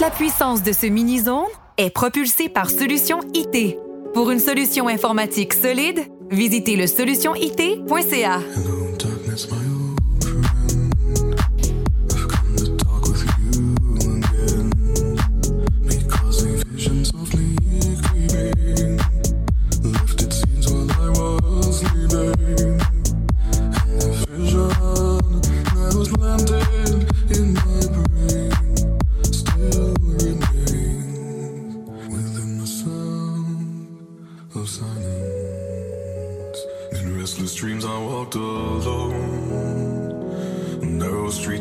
la puissance de ce mini-zone est propulsée par Solution IT. Pour une solution informatique solide, visitez le solutionit.ca.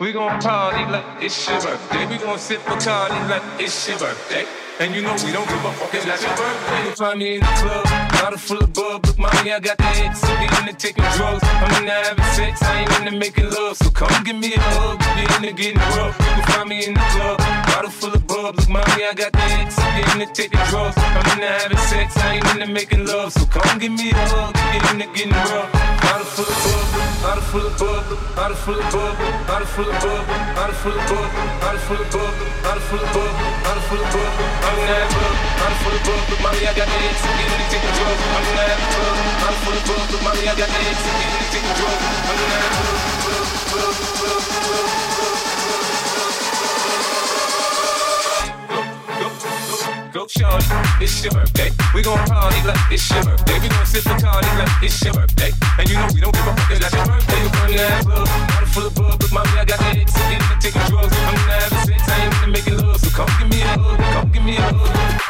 We gon' party like it's your birthday. We gon' sip a Bacardi like it's your birthday. And you know we don't give a fuck, it's like your birthday. You find me in the club, bottle full of bub. Look, mommy, I got the X. So get into taking drugs. I'm into having sex, I ain't into making love. So come give me a hug, get into getting rough. You can find me in the club, bottle full of bub. Look, mommy, I got the X. So get into taking drugs. I'm into having sex, I ain't into making love. So come give me a hug, get into getting rough. Bottle full of bub, bottle full of bub, bottle full of bub, bottle full of bub, bottle full of bub, bottle full of bub, bottle full of bub, bottle full of bub. I'm in that club, bottle full of bub. Look, mommy, I got the X. So get into taking drugs. I'm in that club, bottle full of bub. Look, mommy, I got the X. So get into taking drugs. I'm in that club, club, club, club, club, shorty, it's your birthday. We gon' party like it's your birthday. We gon' sip Bacardi like it's your birthday. And you know we don't give a fuck, it's like your birthday. You run that club, bottle full of bub. Look, mommy, I got the into taking drugs. I'm in having sex, I ain't into making love. So come give me a hug, come give me a hug.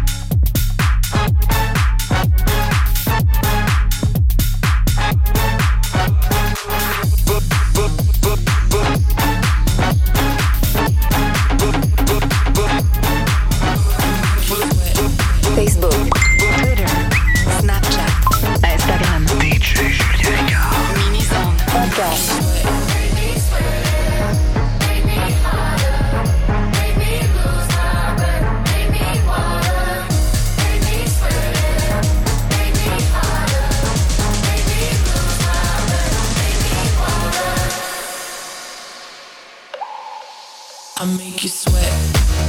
I make you sweat.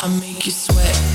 I make you sweat.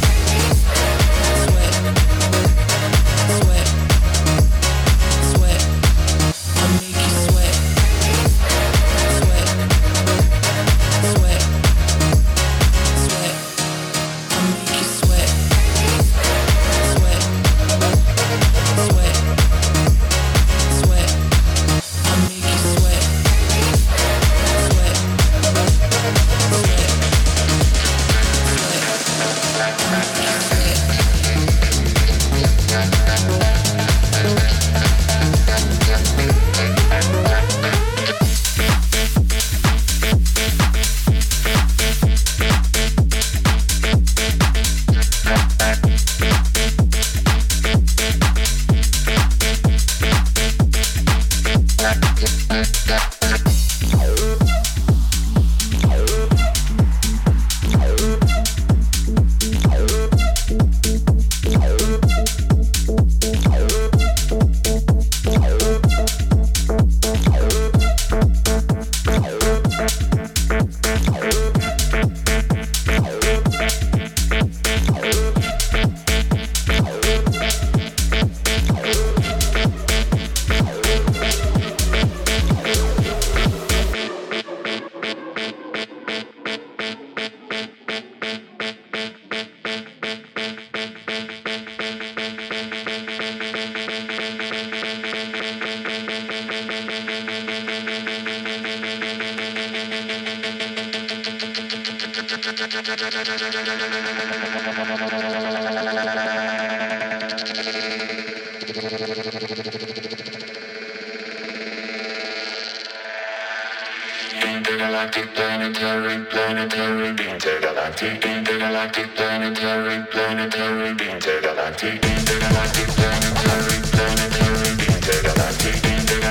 planetary, intergalactic, intergalactic, planetary, planetary, intergalactic, intergalactic, planetary, planetary, intergalactic, intergalactic.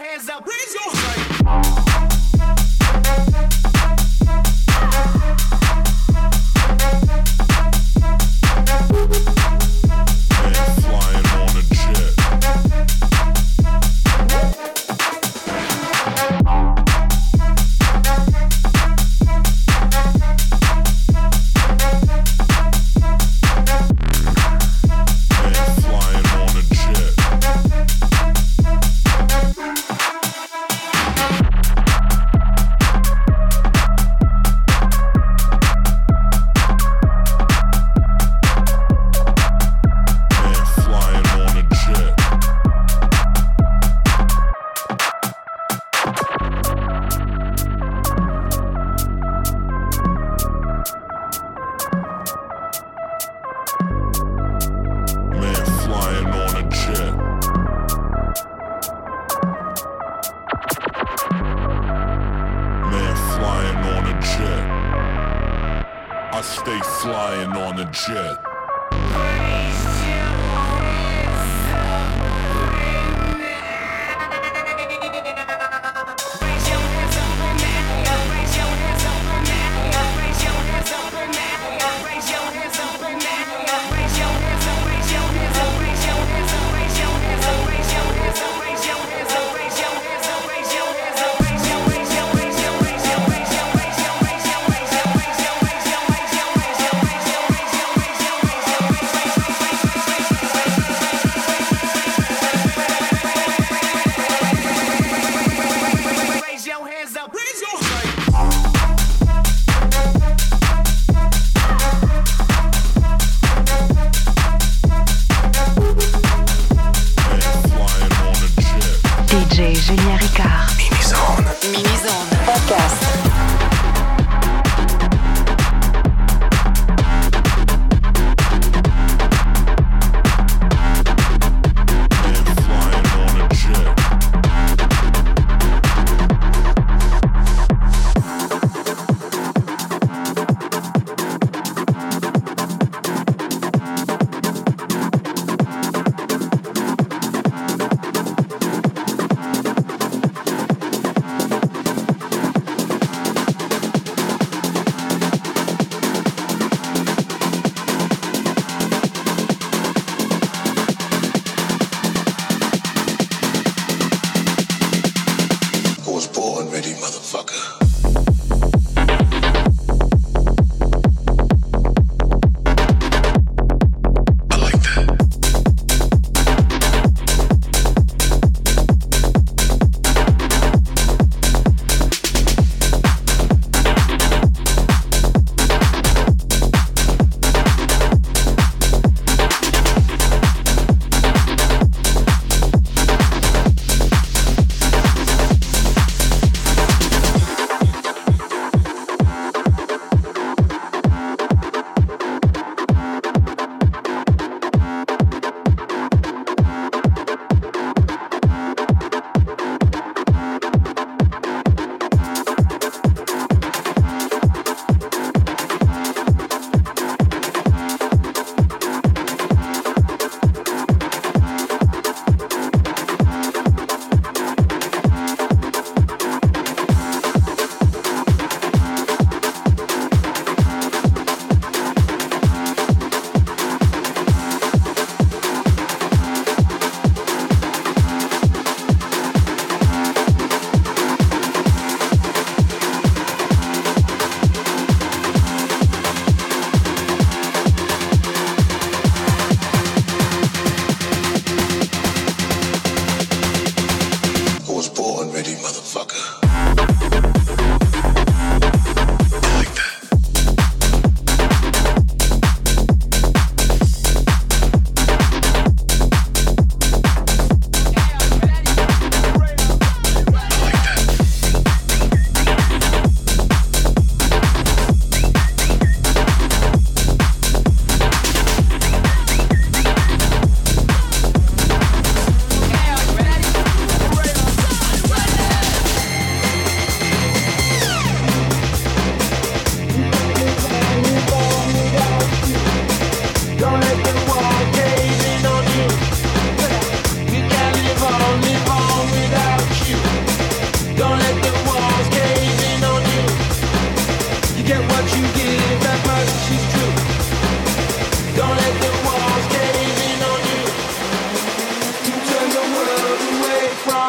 hands up. Raise your flying on a jet. I stay flying on a jet.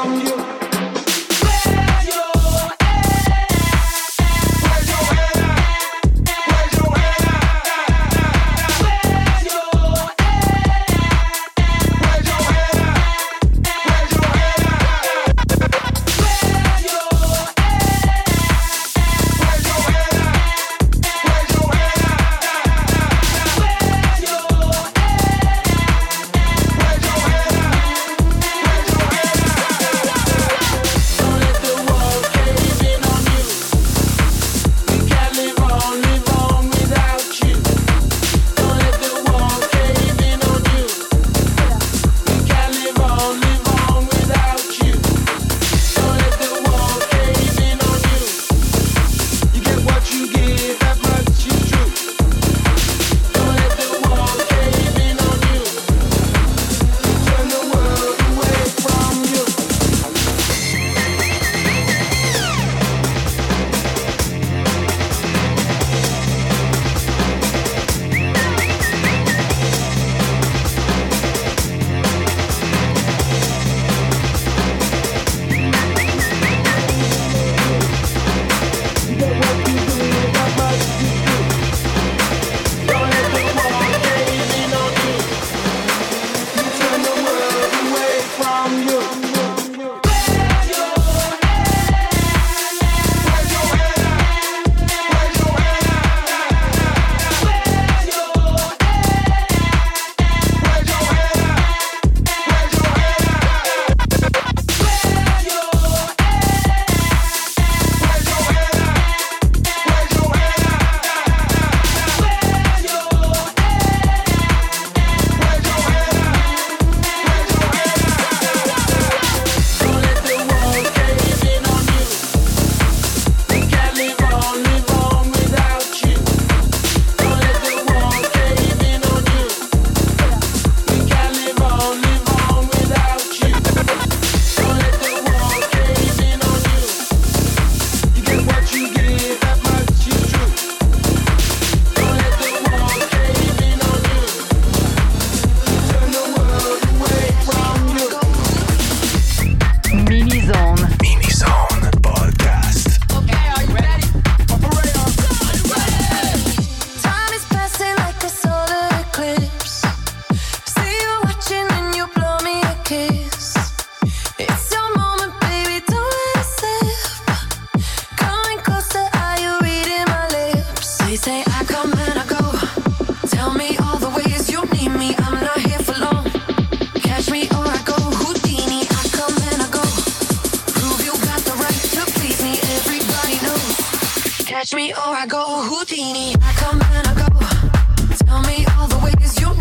around you. genie. I come and I go. Tell me all the ways you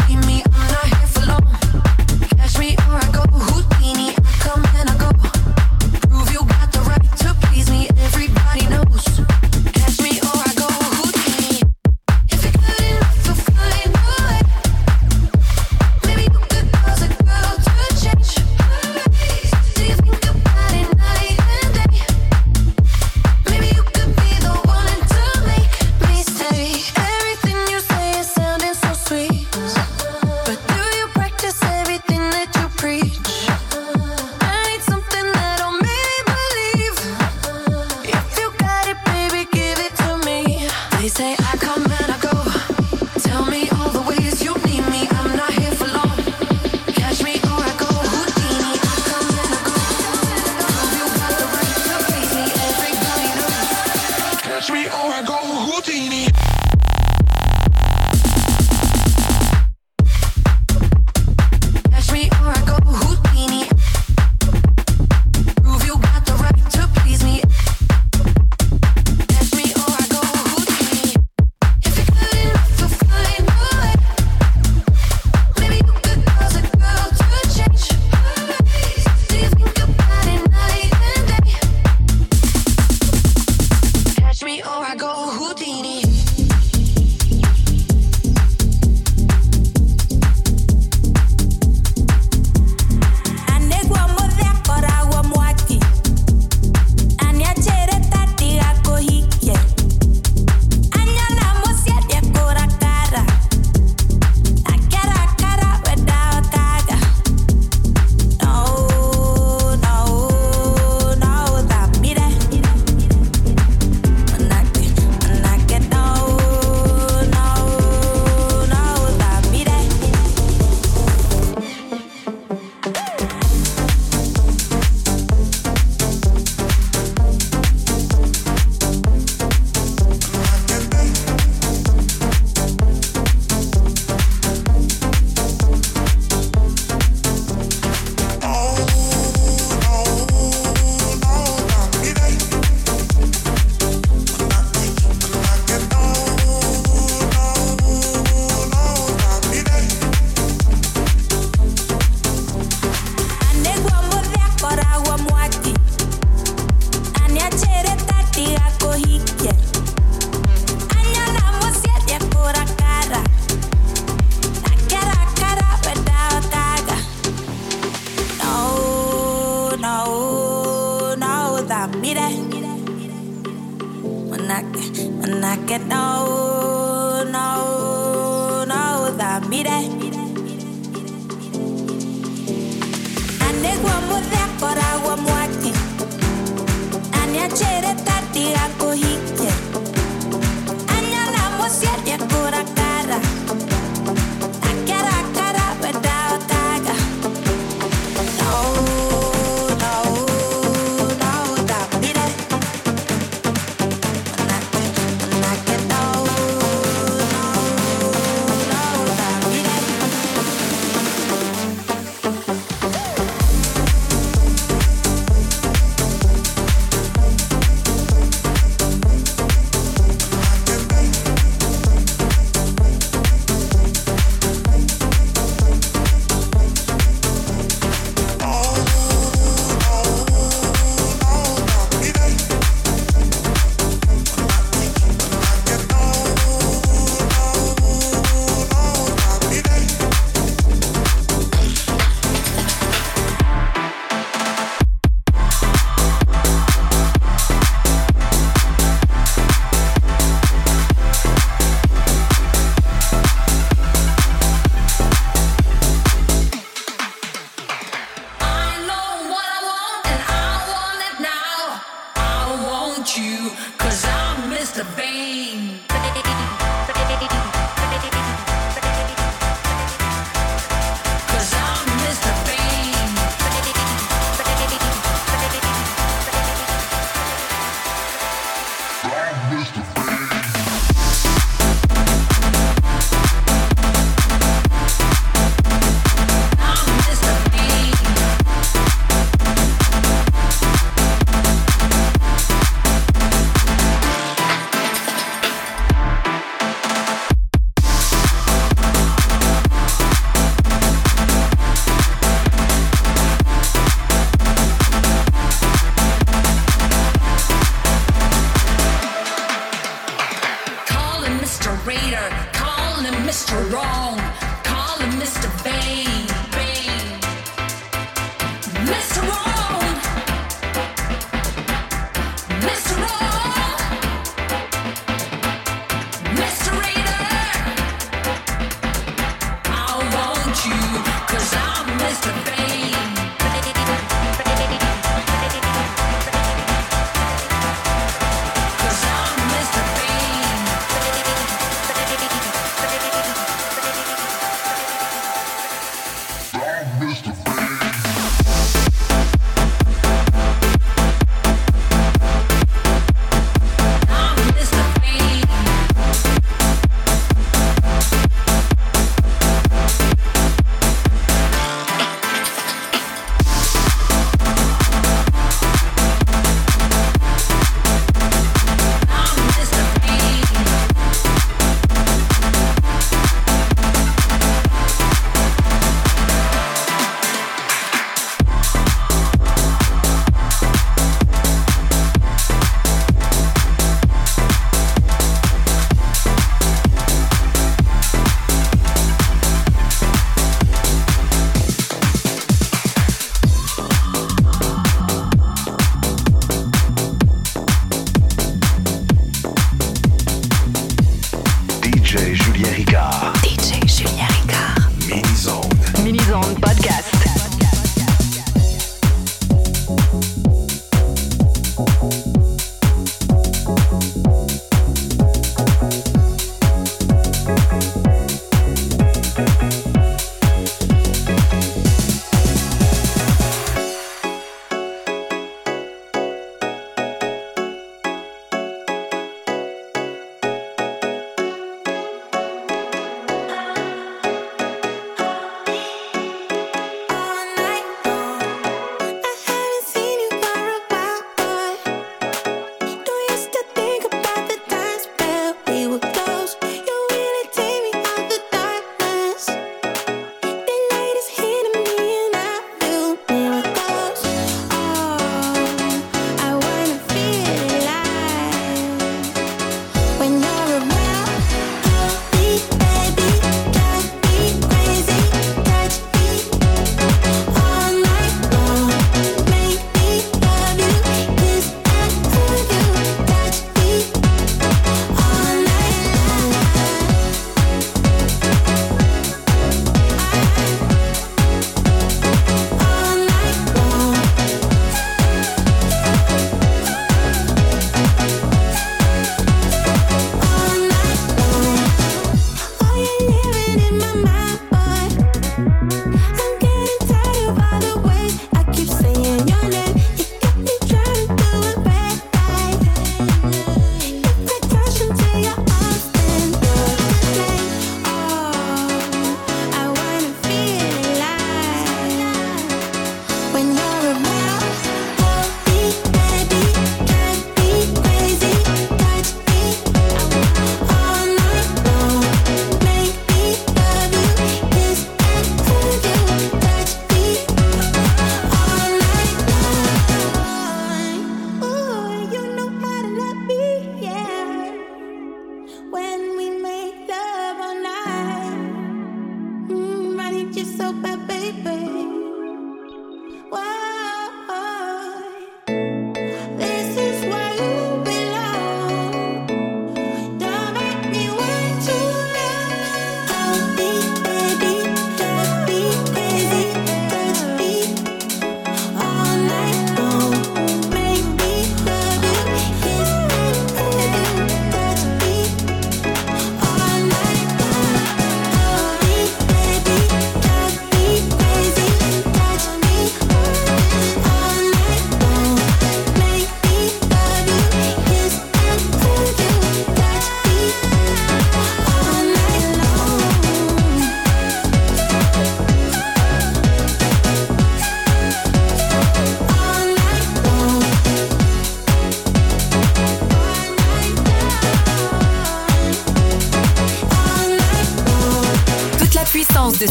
Mr. Wrong.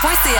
Conhecer